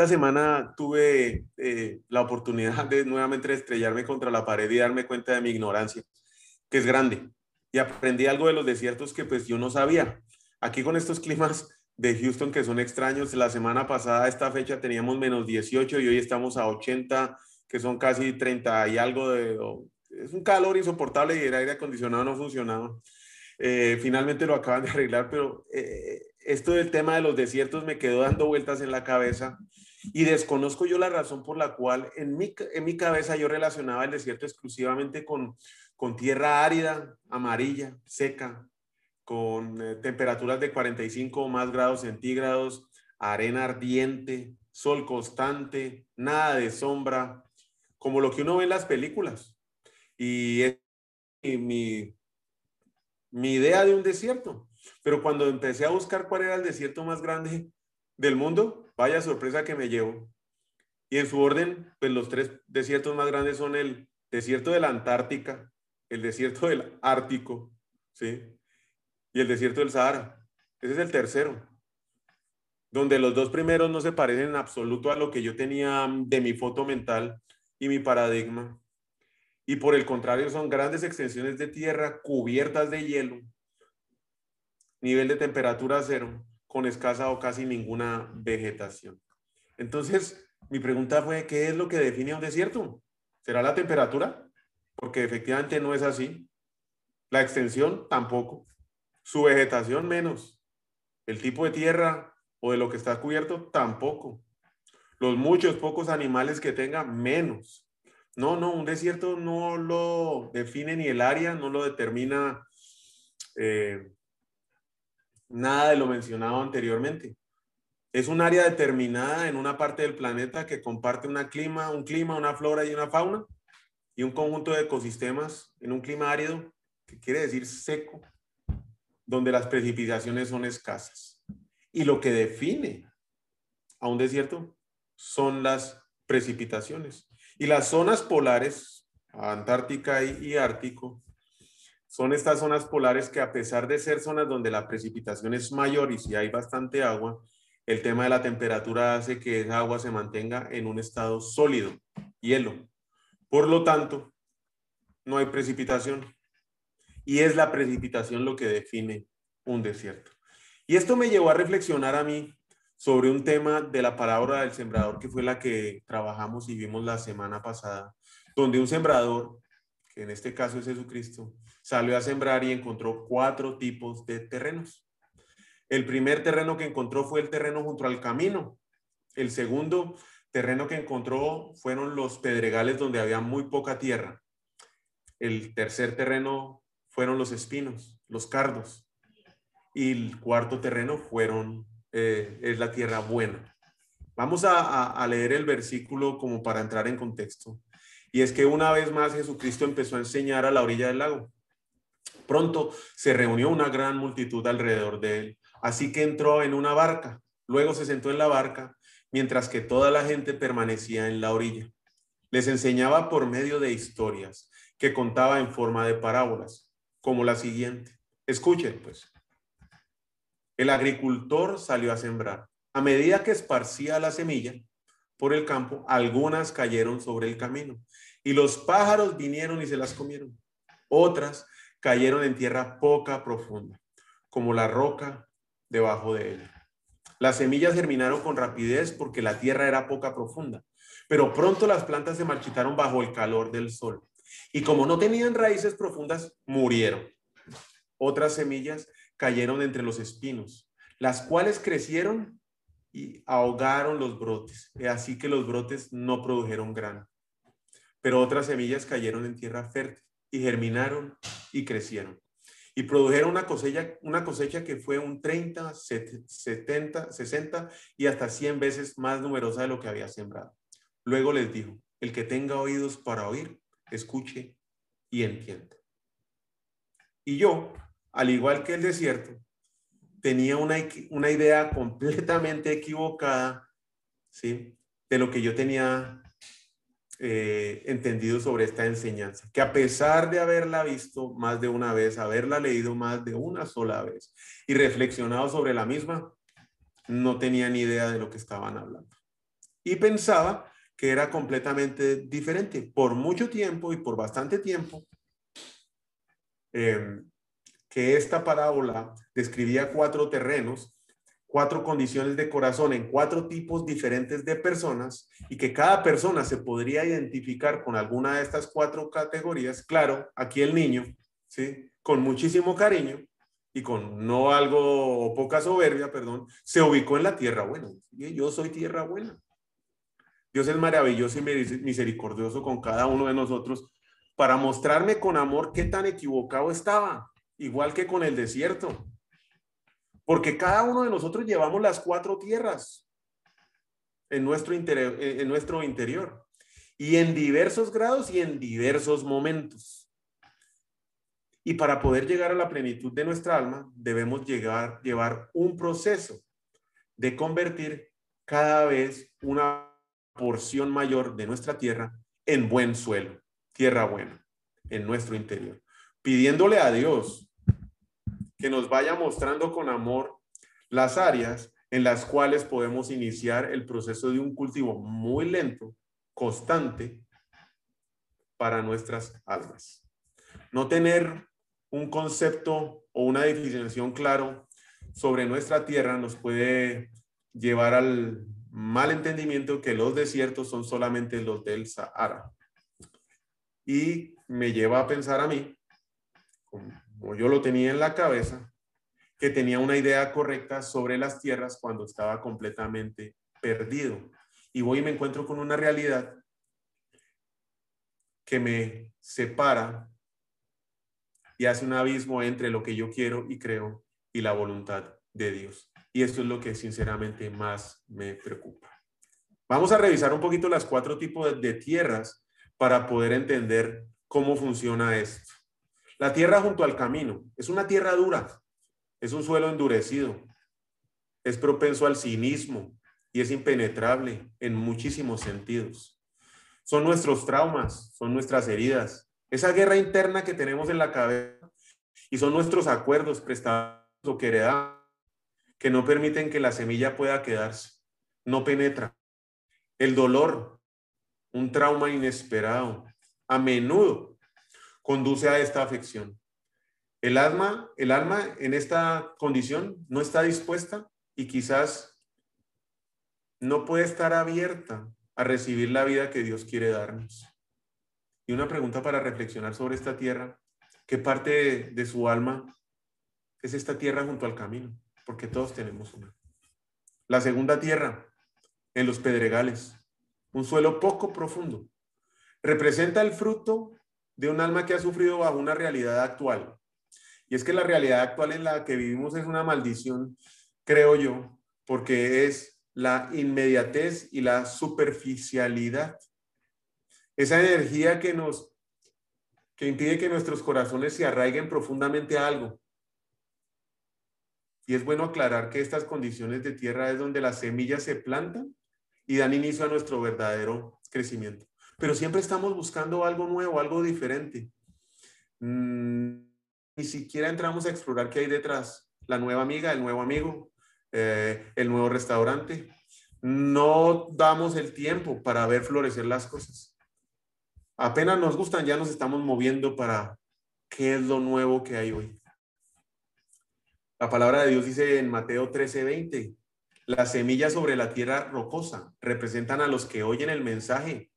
Esta semana tuve eh, la oportunidad de nuevamente estrellarme contra la pared y darme cuenta de mi ignorancia, que es grande. Y aprendí algo de los desiertos que pues yo no sabía. Aquí con estos climas de Houston que son extraños, la semana pasada a esta fecha teníamos menos 18 y hoy estamos a 80, que son casi 30 y algo de... Es un calor insoportable y el aire acondicionado no funcionaba. Eh, finalmente lo acaban de arreglar, pero eh, esto del tema de los desiertos me quedó dando vueltas en la cabeza y desconozco yo la razón por la cual en mi, en mi cabeza yo relacionaba el desierto exclusivamente con, con tierra árida, amarilla, seca, con eh, temperaturas de 45 o más grados centígrados, arena ardiente, sol constante, nada de sombra, como lo que uno ve en las películas. Y es mi, mi idea de un desierto. Pero cuando empecé a buscar cuál era el desierto más grande del mundo, vaya sorpresa que me llevo. Y en su orden, pues los tres desiertos más grandes son el desierto de la Antártica, el desierto del Ártico, ¿sí? Y el desierto del Sahara. Ese es el tercero. Donde los dos primeros no se parecen en absoluto a lo que yo tenía de mi foto mental y mi paradigma. Y por el contrario, son grandes extensiones de tierra cubiertas de hielo, nivel de temperatura cero, con escasa o casi ninguna vegetación. Entonces, mi pregunta fue, ¿qué es lo que define un desierto? ¿Será la temperatura? Porque efectivamente no es así. La extensión tampoco. Su vegetación menos. El tipo de tierra o de lo que está cubierto tampoco. Los muchos pocos animales que tenga menos. No, no, un desierto no lo define ni el área, no lo determina eh, nada de lo mencionado anteriormente. Es un área determinada en una parte del planeta que comparte una clima, un clima, una flora y una fauna y un conjunto de ecosistemas en un clima árido, que quiere decir seco, donde las precipitaciones son escasas. Y lo que define a un desierto son las precipitaciones. Y las zonas polares, Antártica y, Ártico, son estas zonas polares que a pesar de ser zonas donde la precipitación es mayor y si hay bastante agua, el tema de la temperatura hace que esa agua se mantenga en un estado sólido, hielo. Por lo tanto, no hay precipitación. Y es la precipitación lo que define un desierto. Y esto me llevó a reflexionar a mí sobre un tema de la palabra del sembrador, que fue la que trabajamos y vimos la semana pasada, donde un sembrador, que en este caso es Jesucristo, salió a sembrar y encontró cuatro tipos de terrenos. El primer terreno que encontró fue el terreno junto al camino. El segundo terreno que encontró fueron los pedregales donde había muy poca tierra. El tercer terreno fueron los espinos, los cardos. Y el cuarto terreno fueron, eh, es la tierra buena. Vamos a leer el versículo como para entrar en contexto. Y es que una vez más Jesucristo empezó a enseñar a la orilla del lago. Pronto se reunió una gran multitud alrededor de él, así que entró en una barca, luego se sentó en la barca, mientras que toda la gente permanecía en la orilla. Les enseñaba por medio de historias que contaba en forma de parábolas, como la siguiente. Escuchen, pues. El agricultor salió a sembrar. A medida que esparcía la semilla por el campo, algunas cayeron sobre el camino y los pájaros vinieron y se las comieron. Otras cayeron en tierra poca profunda, como la roca debajo de él. Las semillas germinaron con rapidez porque la tierra era poca profunda, pero pronto las plantas se marchitaron bajo el calor del sol. Y como no tenían raíces profundas, murieron. Otras semillas cayeron entre los espinos, las cuales crecieron y ahogaron los brotes, así que los brotes no produjeron grano. Pero otras semillas cayeron en tierra fértil y germinaron y crecieron. y produjeron una cosecha, una cosecha que fue un 30, 70, 60 y hasta 100 veces más numerosa de lo que había sembrado. Luego les dijo, el que tenga oídos para oír, escuche y entienda. Y yo, al igual que el desierto, tenía una, una idea completamente equivocada, ¿sí? De lo que yo tenía eh, entendido sobre esta enseñanza, que a pesar de haberla visto más de una vez, haberla leído más de una sola vez y reflexionado sobre la misma, no tenía ni idea de lo que estaban hablando. Y pensaba que era completamente diferente. Por mucho tiempo y por bastante tiempo, em, que esta parábola describía cuatro terrenos cuatro condiciones de corazón en cuatro tipos diferentes de personas y que cada persona se podría identificar con alguna de estas cuatro categorías, claro, aquí el niño, ¿sí? Con muchísimo cariño y con no algo o poca soberbia, perdón, se ubicó en la tierra buena. Yo soy tierra buena. Dios es maravilloso y misericordioso con cada uno de nosotros para mostrarme con amor qué tan equivocado estaba, igual que con el desierto. Porque cada uno de nosotros llevamos las cuatro tierras en nuestro, interior, en nuestro interior. Y en diversos grados y en diversos momentos. Y para poder llegar a la plenitud de nuestra alma, debemos llegar, llevar un proceso de convertir cada vez una porción mayor de nuestra tierra en buen suelo, tierra buena, en nuestro interior. Pidiéndole a Dios que nos vaya mostrando con amor las áreas en las cuales podemos iniciar el proceso de un cultivo muy lento, constante, para nuestras almas. No tener un concepto o una definición claro sobre nuestra tierra nos puede llevar al mal entendimiento que los desiertos son solamente los del Sahara. Y me lleva a pensar a mí como yo lo tenía en la cabeza, que tenía una idea correcta sobre las tierras cuando estaba completamente perdido. Y voy y me encuentro con una realidad que me separa y hace un abismo entre lo que yo quiero y creo y la voluntad de Dios. Y esto es lo que sinceramente más me preocupa. Vamos a revisar un poquito las cuatro tipos de, tierras para poder entender cómo funciona esto. La tierra junto al camino es una tierra dura, es un suelo endurecido, es propenso al cinismo y es impenetrable en muchísimos sentidos. Son nuestros traumas, son nuestras heridas, esa guerra interna que tenemos en la cabeza y son nuestros acuerdos prestados o que que no permiten que la semilla pueda quedarse, no penetra. El dolor, un trauma inesperado, a menudo conduce a esta afección. El alma, el alma en esta condición no está dispuesta y quizás no puede estar abierta a recibir la vida que Dios quiere darnos. Y una pregunta para reflexionar sobre esta tierra, ¿qué parte de, de su alma es esta tierra junto al camino? Porque todos tenemos una. La segunda tierra, en los pedregales, un suelo poco profundo, representa el fruto de un alma que ha sufrido bajo una realidad actual. Y es que la realidad actual en la que vivimos es una maldición, creo yo, porque es la inmediatez y la superficialidad. Esa energía que nos que impide que nuestros corazones se arraiguen profundamente a algo. Y es bueno aclarar que estas condiciones de tierra es donde las semillas se plantan y dan inicio a nuestro verdadero crecimiento pero siempre estamos buscando algo nuevo, algo diferente. Mm, ni siquiera entramos a explorar qué hay detrás. La nueva amiga, el nuevo amigo, eh, el nuevo restaurante. No damos el tiempo para ver florecer las cosas. Apenas nos gustan, ya nos estamos moviendo para qué es lo nuevo que hay hoy. La palabra de Dios dice en Mateo 13:20, las semillas sobre la tierra rocosa representan a los que oyen el mensaje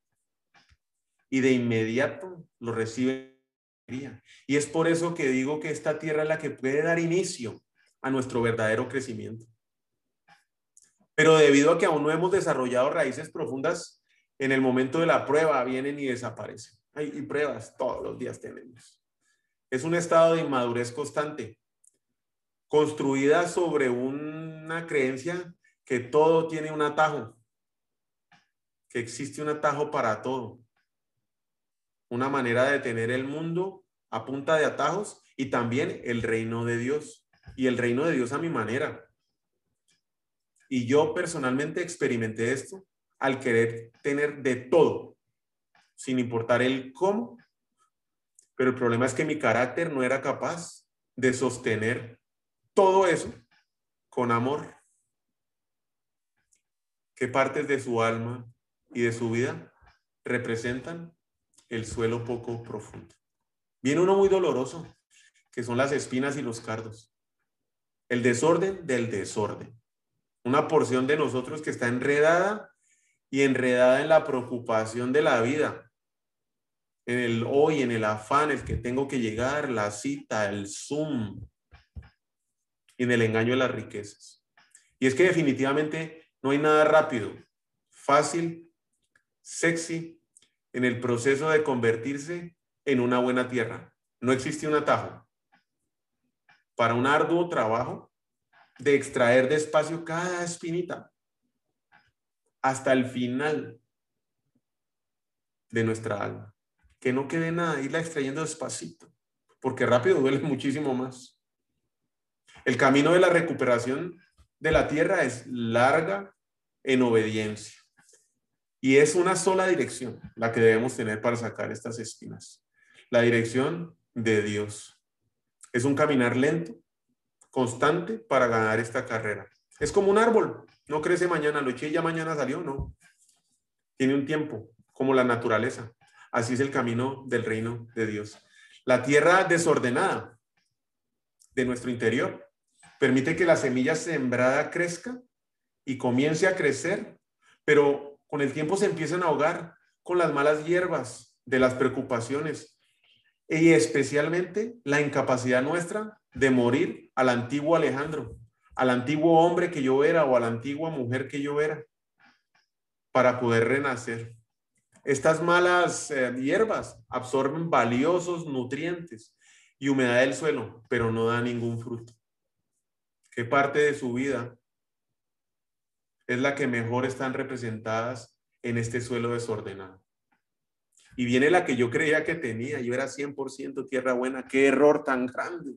y de inmediato lo recibe. Y es por eso que digo que esta tierra es la que puede dar inicio a nuestro verdadero crecimiento. Pero debido a que aún no hemos desarrollado raíces profundas, en el momento de la prueba vienen y desaparecen. Hay pruebas todos los días tenemos. es un estado de inmadurez constante, construida sobre una creencia que todo tiene un atajo, que existe un atajo para todo, una manera de tener el mundo a punta de atajos y también el reino de Dios y el reino de Dios a mi manera. Y yo personalmente experimenté esto al querer tener de todo, sin importar el cómo. Pero el problema es que mi carácter no era capaz de sostener todo eso con amor. ¿Qué partes de su alma y de su vida representan el suelo poco profundo? Viene uno muy doloroso, que son las espinas y los cardos. El desorden del desorden. Una porción de nosotros que está enredada y enredada en la preocupación de la vida, en el hoy, en el afán, el que tengo que llegar, la cita, el Zoom, y en el engaño de las riquezas. Y es que definitivamente no hay nada rápido, fácil, sexy en el proceso de convertirse en una buena tierra. No existe un atajo. Para un arduo trabajo de extraer despacio cada espinita hasta el final de nuestra alma. Que no quede nada, irla extrayendo despacito, porque rápido duele muchísimo más. El camino de la recuperación de la tierra es larga en obediencia. Y es una sola dirección la que debemos tener para sacar estas espinas. La dirección de Dios. Es un caminar lento, constante para ganar esta carrera. Es como un árbol, no crece mañana, lo eché y ya mañana salió, no. Tiene un tiempo, como la naturaleza. Así es el camino del reino de Dios. La tierra desordenada de nuestro interior permite que la semilla sembrada crezca y comience a crecer, pero con el tiempo se empiezan a ahogar con las malas hierbas de las preocupaciones y especialmente la incapacidad nuestra de morir al antiguo Alejandro, al antiguo hombre que yo era o a la antigua mujer que yo era, para poder renacer. Estas malas eh, hierbas absorben valiosos nutrientes y humedad del suelo, pero no da ningún fruto. ¿Qué parte de su vida es la que mejor están representadas en este suelo desordenado? Y viene la que yo creía que tenía, yo era 100% tierra buena, qué error tan grande.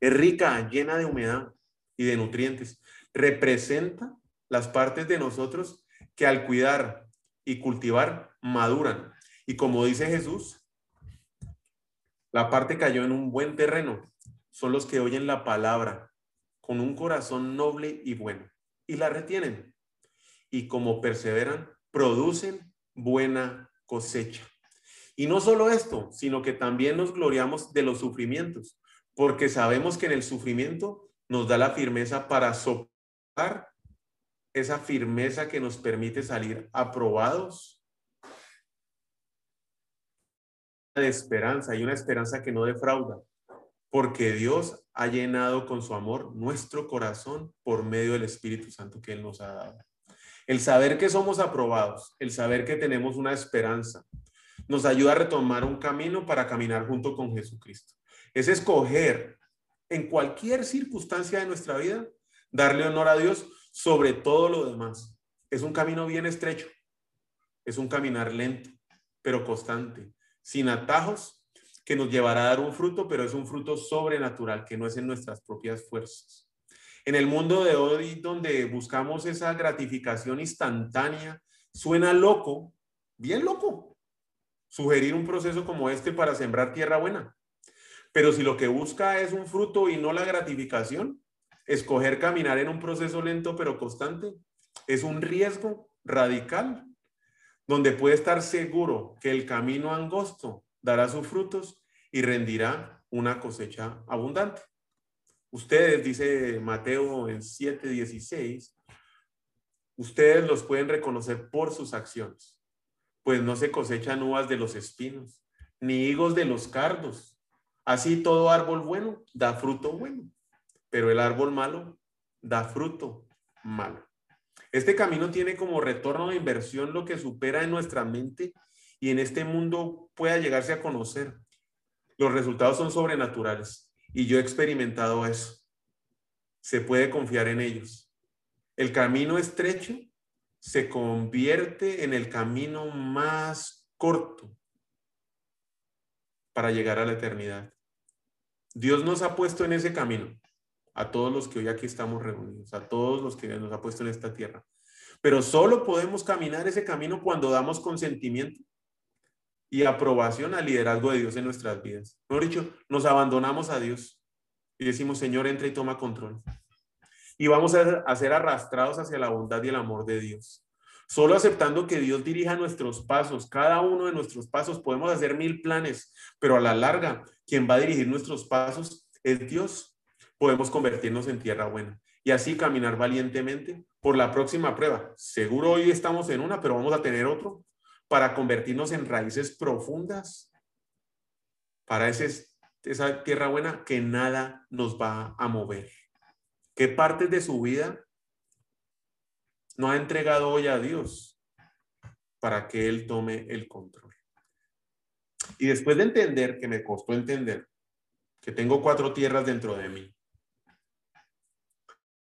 Es rica, llena de humedad y de nutrientes. Representa las partes de nosotros que al cuidar y cultivar maduran. Y como dice Jesús, la parte cayó en un buen terreno. Son los que oyen la palabra con un corazón noble y bueno y la retienen. Y como perseveran, producen buena cosecha. Y no solo esto, sino que también nos gloriamos de los sufrimientos, porque sabemos que en el sufrimiento nos da la firmeza para soportar esa firmeza que nos permite salir aprobados de esperanza y una esperanza que no defrauda, porque Dios ha llenado con su amor nuestro corazón por medio del Espíritu Santo que Él nos ha dado. El saber que somos aprobados, el saber que tenemos una esperanza, nos ayuda a retomar un camino para caminar junto con Jesucristo es escoger en cualquier circunstancia de nuestra vida, darle honor a Dios sobre todo lo demás. Es un camino bien estrecho, es un caminar lento, pero constante, sin atajos, que nos llevará a dar un fruto, pero es un fruto sobrenatural, que no es en nuestras propias fuerzas. En el mundo de hoy, donde buscamos esa gratificación instantánea, suena loco, bien loco, sugerir un proceso como este para sembrar tierra buena. Pero si lo que busca es un fruto y no la gratificación, escoger caminar en un proceso lento pero constante es un riesgo radical, donde puede estar seguro que el camino angosto dará sus frutos y rendirá una cosecha abundante. Ustedes, dice Mateo en 7:16, ustedes los pueden reconocer por sus acciones, pues no se cosechan uvas de los espinos, ni higos de los cardos Así todo árbol bueno da fruto bueno, pero el árbol malo da fruto malo. Este camino tiene como retorno de inversión lo que supera en nuestra mente y en este mundo pueda llegarse a conocer. los resultados son sobrenaturales y yo he experimentado eso. Se puede confiar en ellos. El camino estrecho se convierte en el camino más corto para llegar a la eternidad. Dios nos ha puesto en ese camino, a todos los que hoy aquí estamos reunidos, a todos los que nos ha puesto en esta tierra. Pero solo podemos caminar ese camino cuando damos consentimiento y aprobación al liderazgo de Dios en nuestras vidas. Mejor dicho, nos abandonamos a Dios y decimos, Señor, entra y toma control. Y vamos a, ser arrastrados hacia la bondad y el amor de Dios. Solo aceptando que Dios dirija nuestros pasos, cada uno de nuestros pasos, podemos hacer mil planes, pero a la larga, quien va a dirigir nuestros pasos es Dios. Podemos convertirnos en tierra buena y así caminar valientemente por la próxima prueba. Seguro hoy estamos en una, pero vamos a tener otro para convertirnos en raíces profundas para esa tierra buena que nada nos va a mover. ¿Qué partes de su vida no ha entregado hoy a Dios para que Él tome el control? Y después de entender, que me costó entender, que tengo cuatro tierras dentro de mí,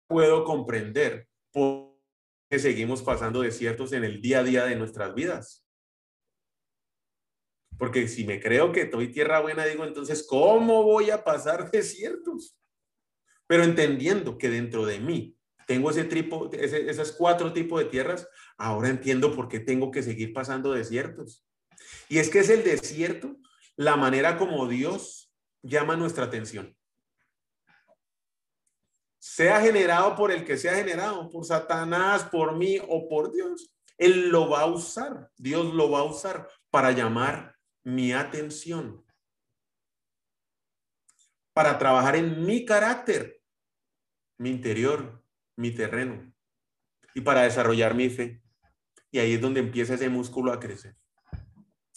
puedo comprender por qué seguimos pasando desiertos en el día a día de nuestras vidas. Porque si me creo que estoy tierra buena, digo, entonces, ¿cómo voy a pasar desiertos? Pero entendiendo que dentro de mí tengo ese tipo, ese, esas cuatro tipos de tierras, ahora entiendo por qué tengo que seguir pasando desiertos. Y es que es el desierto la manera como Dios llama nuestra atención. Sea generado por el que sea generado, por Satanás, por mí o por Dios. Él lo va a usar, Dios lo va a usar para llamar mi atención para trabajar en mi carácter, mi interior, mi terreno y para desarrollar mi fe. Y ahí es donde empieza ese músculo a crecer.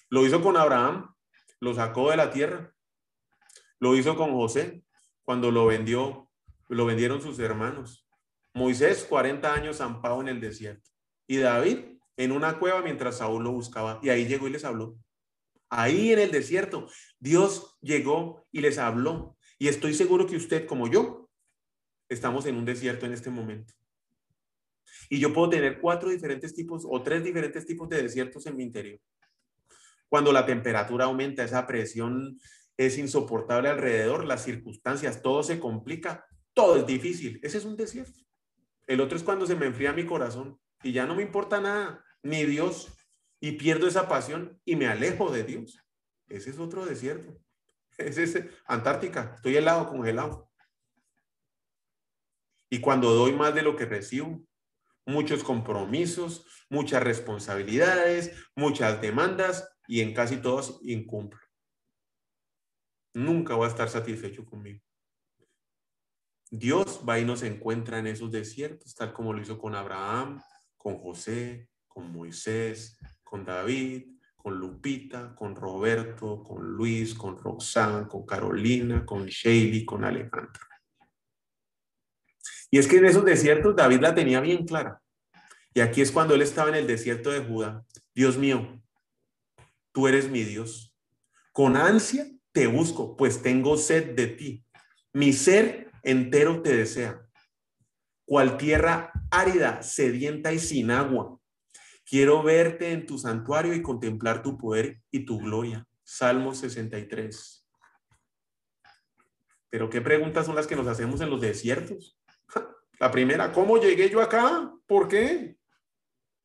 Lo hizo con Abraham, lo sacó de la tierra. Lo hizo con José cuando lo vendió, lo vendieron sus hermanos. Moisés, 40 años zampado en el desierto. Y David en una cueva mientras Saúl lo buscaba. Y ahí llegó y les habló. Ahí en el desierto, Dios llegó y les habló. Y estoy seguro que usted, como yo, estamos en un desierto en este momento. Y yo puedo tener cuatro diferentes tipos o tres diferentes tipos de desiertos en mi interior. Cuando la temperatura aumenta, esa presión es insoportable alrededor, las circunstancias, todo se complica, todo es difícil. Ese es un desierto. El otro es cuando se me enfría mi corazón y ya no me importa nada, ni Dios, y pierdo esa pasión y me alejo de Dios. Ese es otro desierto. Ese es Antártica. Estoy helado, congelado. Y cuando doy más de lo que recibo, muchos compromisos, muchas responsabilidades, muchas demandas y en casi todos incumplo. Nunca voy a estar satisfecho conmigo. Dios va y nos encuentra en esos desiertos, tal como lo hizo con Abraham, con José, con Moisés, con David, con Lupita, con Roberto, con Luis, con Roxanne, con Carolina, con Shaley, con Alejandra. Y es que en esos desiertos David la tenía bien clara. Y aquí es cuando él estaba en el desierto de Judá. Dios mío, tú eres mi Dios. Con ansia te busco, pues tengo sed de ti. Mi ser entero te desea. Cual tierra árida, sedienta y sin agua. Quiero verte en tu santuario y contemplar tu poder y tu gloria. Salmo 63. Pero ¿qué preguntas son las que nos hacemos en los desiertos? La primera, ¿cómo llegué yo acá? ¿Por qué?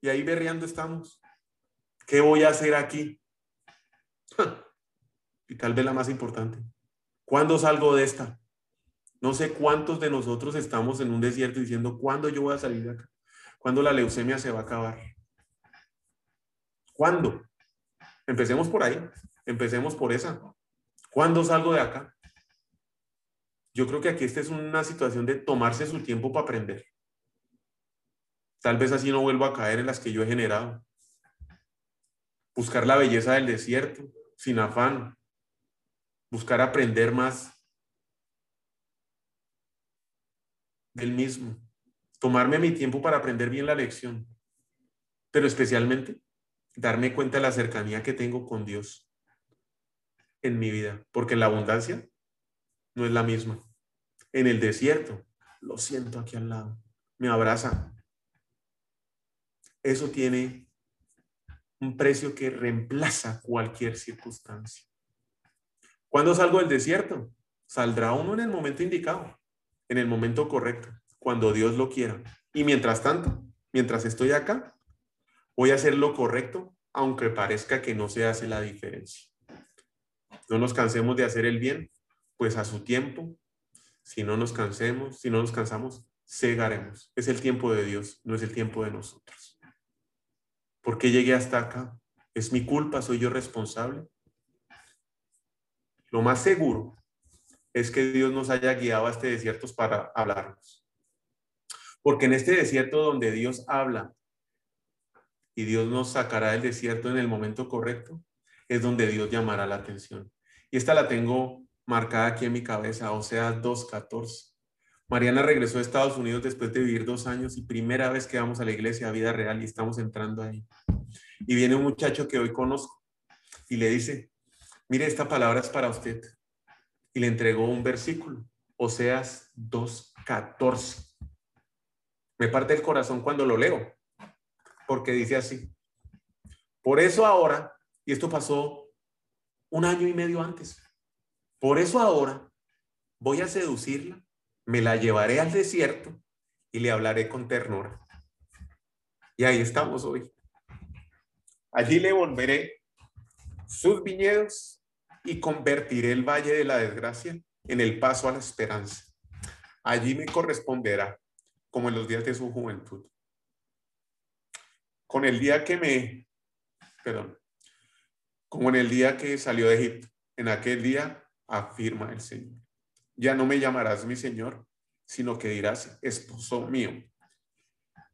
Y ahí berreando estamos. ¿Qué voy a hacer aquí? Y tal vez la más importante. ¿Cuándo salgo de esta? No sé cuántos de nosotros estamos en un desierto diciendo, ¿cuándo yo voy a salir de acá? ¿Cuándo la leucemia se va a acabar? ¿Cuándo? Empecemos por ahí, empecemos por esa. ¿Cuándo salgo de acá? Yo creo que aquí esta es una situación de tomarse su tiempo para aprender. Tal vez así no vuelvo a caer en las que yo he generado. Buscar la belleza del desierto, sin afán. Buscar aprender más del mismo. Tomarme mi tiempo para aprender bien la lección. Pero especialmente darme cuenta de la cercanía que tengo con Dios. en mi vida, porque la abundancia no es la misma. En el desierto, lo siento aquí al lado, me abraza. Eso tiene un precio que reemplaza cualquier circunstancia. ¿Cuándo salgo del desierto? Saldrá uno en el momento indicado, en el momento correcto, cuando Dios lo quiera. Y mientras tanto, mientras estoy acá, voy a hacer lo correcto, aunque parezca que no se hace la diferencia. No nos cansemos de hacer el bien, pues a su tiempo, si no nos cansemos, si no nos cansamos, cegaremos. Es el tiempo de Dios, no es el tiempo de nosotros. ¿Por qué llegué hasta acá? ¿Es mi culpa? ¿Soy yo responsable? Lo más seguro es que Dios nos haya guiado a este desierto para hablarnos. Porque en este desierto donde Dios habla y Dios nos sacará del desierto en el momento correcto, es donde Dios llamará la atención. Y esta la tengo marcada aquí en mi cabeza, o sea, 2.14. Mariana regresó a Estados Unidos después de vivir dos años y primera vez que vamos a la iglesia a vida real y estamos entrando ahí. Y viene un muchacho que hoy conozco y le dice, mire, esta palabra es para usted. Y le entregó un versículo, Oseas 2.14. Me parte el corazón cuando lo leo, porque dice así. Por eso ahora, y esto pasó un año y medio antes, por eso ahora voy a seducirla, me la llevaré al desierto y le hablaré con ternura. Y ahí estamos hoy. Allí le volveré sus viñedos y convertiré el valle de la desgracia en el paso a la esperanza. Allí me corresponderá, como en los días de su juventud. Con el día que me, perdón, como en el día que salió de Egipto, en aquel día afirma el Señor. Ya no me llamarás mi Señor, sino que dirás, esposo mío.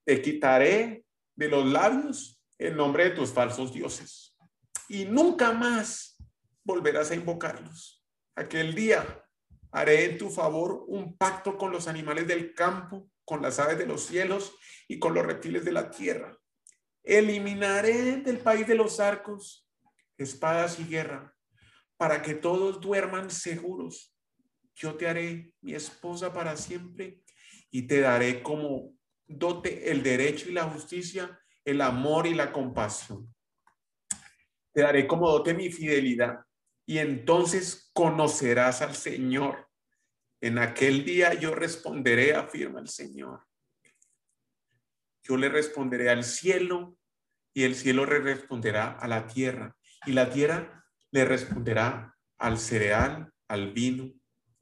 Te quitaré de los labios el nombre de tus falsos dioses y nunca más volverás a invocarlos. Aquel día haré en tu favor un pacto con los animales del campo, con las aves de los cielos y con los reptiles de la tierra. Eliminaré del país de los arcos espadas y guerra para que todos duerman seguros. Yo te haré mi esposa para siempre y te daré como dote el derecho y la justicia, el amor y la compasión. Te daré como dote mi fidelidad y entonces conocerás al Señor. En aquel día yo responderé, afirma el Señor. Yo le responderé al cielo y el cielo le responderá a la tierra y la tierra le responderá al cereal, al vino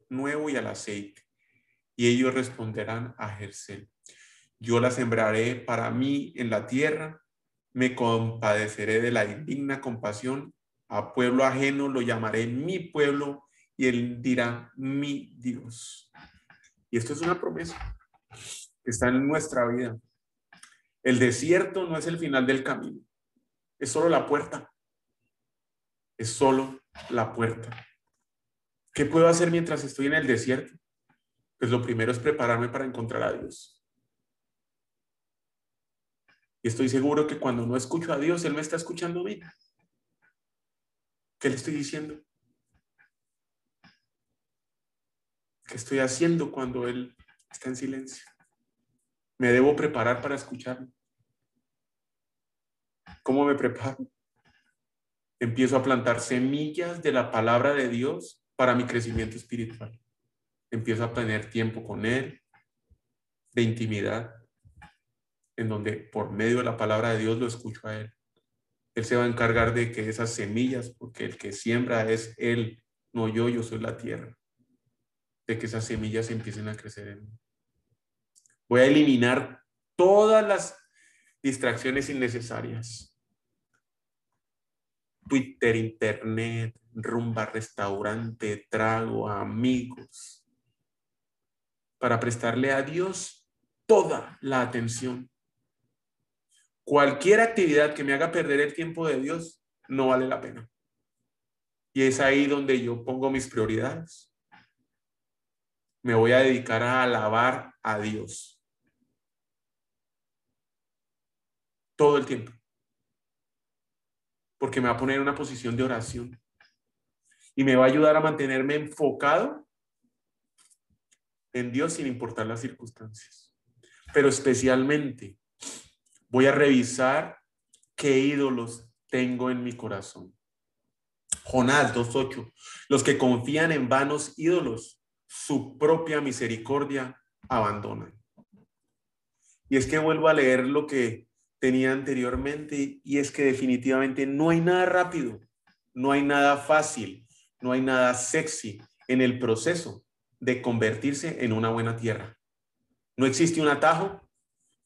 nuevo y al aceite. Y ellos responderán a Jersel. Yo la sembraré para mí en la tierra, me compadeceré de la indigna compasión. A pueblo ajeno lo llamaré mi pueblo y él dirá mi Dios. Y esto es una promesa que está en nuestra vida. El desierto no es el final del camino, es solo la puerta es solo la puerta. ¿Qué puedo hacer mientras estoy en el desierto? Pues lo primero es prepararme para encontrar a Dios. Y estoy seguro que cuando no escucho a Dios, Él me está escuchando a mí. ¿Qué le estoy diciendo? ¿Qué estoy haciendo cuando Él está en silencio? Me debo preparar para escucharlo. ¿Cómo me preparo? empiezo a plantar semillas de la palabra de Dios para mi crecimiento espiritual. Empiezo a tener tiempo con Él, de intimidad, en donde por medio de la palabra de Dios lo escucho a Él. Él se va a encargar de que esas semillas, porque el que siembra es Él, no yo, yo soy la tierra, de que esas semillas empiecen a crecer en mí. Voy a eliminar todas las distracciones innecesarias Twitter, internet, rumba, restaurante, trago, amigos, para prestarle a Dios toda la atención. Cualquier actividad que me haga perder el tiempo de Dios no vale la pena. Y es ahí donde yo pongo mis prioridades. Me voy a dedicar a alabar a Dios. Todo el tiempo porque me va a poner en una posición de oración. y me va a ayudar a mantenerme enfocado en Dios sin importar las circunstancias. Pero especialmente voy a revisar qué ídolos tengo en mi corazón. Jonás 2.8. Los que confían en vanos ídolos, su propia misericordia abandonan. Y es que vuelvo a leer lo que tenía anteriormente y es que definitivamente no hay nada rápido, no hay nada fácil, no hay nada sexy en el proceso de convertirse en una buena tierra. No existe un atajo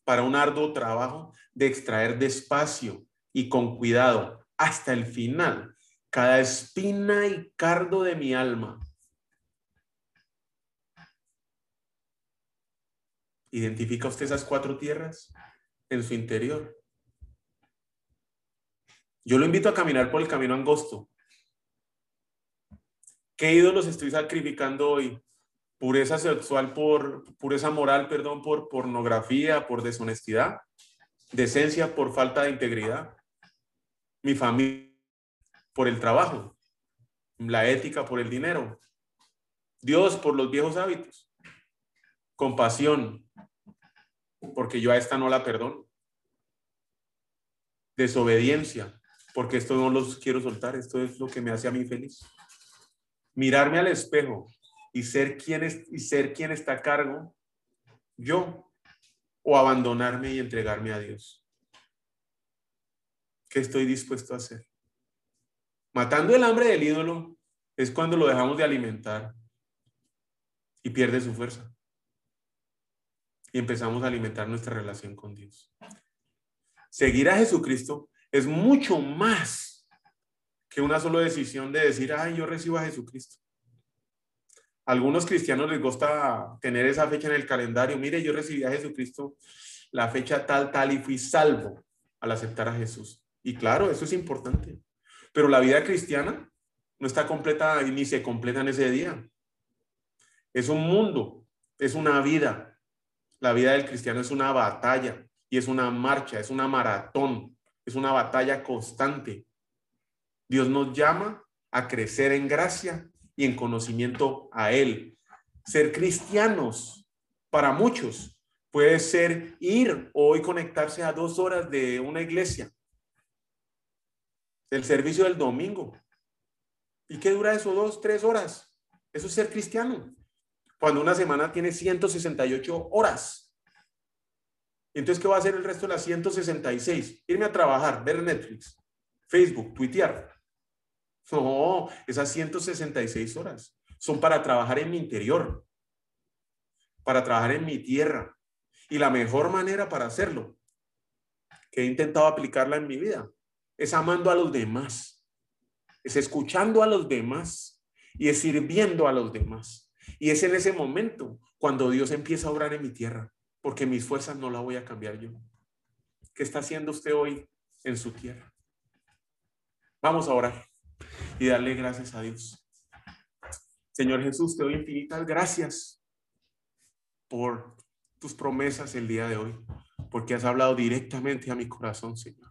para un arduo trabajo de extraer despacio y con cuidado hasta el final cada espina y cardo de mi alma ¿Identifica usted esas cuatro tierras en su interior? Yo lo invito a caminar por el camino angosto. ¿Qué ídolos estoy sacrificando hoy? Pureza sexual por pureza moral, perdón, por pornografía, por deshonestidad, decencia por falta de integridad. Mi familia por el trabajo, la ética por el dinero, Dios por los viejos hábitos, compasión porque yo a esta no la perdono. Desobediencia, porque esto no los quiero soltar, esto es lo que me hace a mí feliz. Mirarme al espejo y ser quien, es, y ser está a cargo, yo, o abandonarme y entregarme a Dios. ¿Qué estoy dispuesto a hacer? Matando el hambre del ídolo es cuando lo dejamos de alimentar y pierde su fuerza y empezamos a alimentar nuestra relación con Dios. Seguir a Jesucristo es mucho más que una sola decisión de decir, ay, yo recibo a Jesucristo. Algunos cristianos les gusta tener esa fecha en el calendario. Mire, yo recibí a Jesucristo la fecha tal, tal y fui salvo al aceptar a Jesús. Y claro, eso es importante. Pero la vida cristiana no está completa ni se completa en ese día. Es un mundo, es una vida, la vida del cristiano es una batalla y es una marcha, es una maratón, es una batalla constante. Dios nos llama a crecer en gracia y en conocimiento a Él. Ser cristianos para muchos puede ser ir hoy conectarse a dos horas de una iglesia. El servicio del domingo. ¿Y qué dura eso? Dos, tres horas. Eso es ser cristiano cuando una semana tiene 168 horas. Entonces, ¿qué va a hacer el resto de las 166? Irme a trabajar, ver Netflix, Facebook, tuitear. No, esas 166 horas son para trabajar en mi interior, para trabajar en mi tierra. Y la mejor manera para hacerlo, que he intentado aplicarla en mi vida, es amando a los demás, es escuchando a los demás y es sirviendo a los demás. Y es en ese momento cuando Dios empieza a obrar en mi tierra, porque mis fuerzas no las voy a cambiar yo. ¿Qué está haciendo usted hoy en su tierra? Vamos a orar y darle gracias a Dios. Señor Jesús, te doy infinitas gracias por tus promesas el día de hoy, porque has hablado directamente a mi corazón, Señor.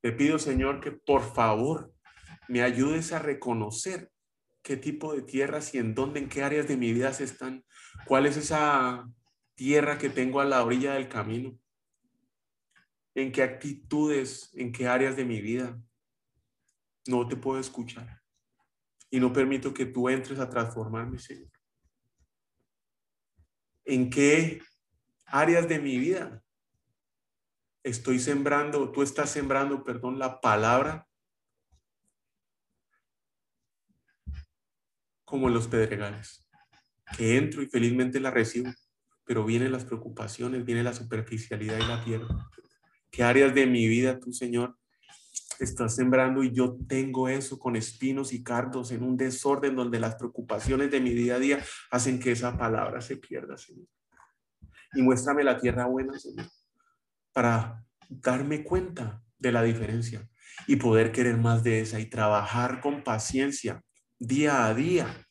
Te pido, Señor, que por favor me ayudes a reconocer qué tipo de tierras y en dónde, en qué áreas de mi vida se están, cuál es esa tierra que tengo a la orilla del camino, en qué actitudes, en qué áreas de mi vida no te puedo escuchar y no permito que tú entres a transformarme, Señor. ¿En qué áreas de mi vida estoy sembrando, tú estás sembrando, perdón, la palabra como los pedregales, que entro y felizmente la recibo, pero vienen las preocupaciones, viene la superficialidad y la pierdo. ¿Qué áreas de mi vida tú, Señor, estás sembrando y yo tengo eso con espinos y cardos en un desorden donde las preocupaciones de mi día a día hacen que esa palabra se pierda, Señor? Y muéstrame la tierra buena, Señor, para darme cuenta de la diferencia y poder querer más de esa y trabajar con paciencia día a día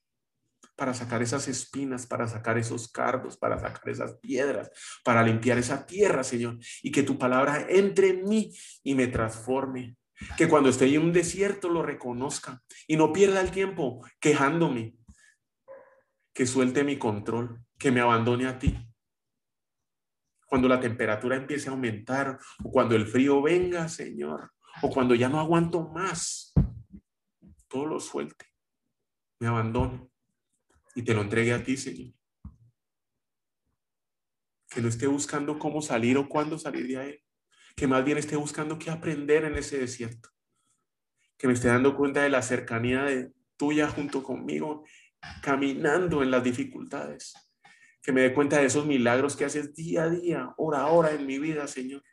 para sacar esas espinas, para sacar esos cardos, para sacar esas piedras, para limpiar esa tierra, Señor, y que tu palabra entre en mí y me transforme, Que cuando esté en un desierto lo reconozca y no pierda el tiempo quejándome. Que suelte mi control, que me abandone a ti. Cuando la temperatura empiece a aumentar o cuando el frío venga, Señor, o cuando ya no aguanto más, todo lo suelte, me abandone y te lo entregue a ti, Señor. Que no esté buscando cómo salir o cuándo salir de ahí, que más bien esté buscando qué aprender en ese desierto, que me esté dando cuenta de la cercanía de tuya junto conmigo, caminando en las dificultades, que me dé cuenta de esos milagros que haces día a día, hora a hora en mi vida, Señor.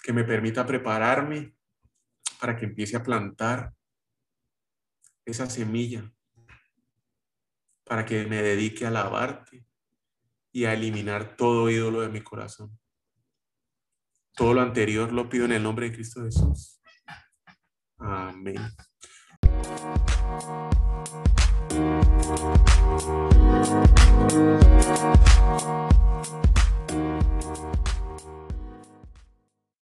Que me permita prepararme para que empiece a plantar esa semilla, para que me dedique a alabarte y a eliminar todo ídolo de mi corazón. Todo lo anterior lo pido en el nombre de Cristo Jesús. Amén.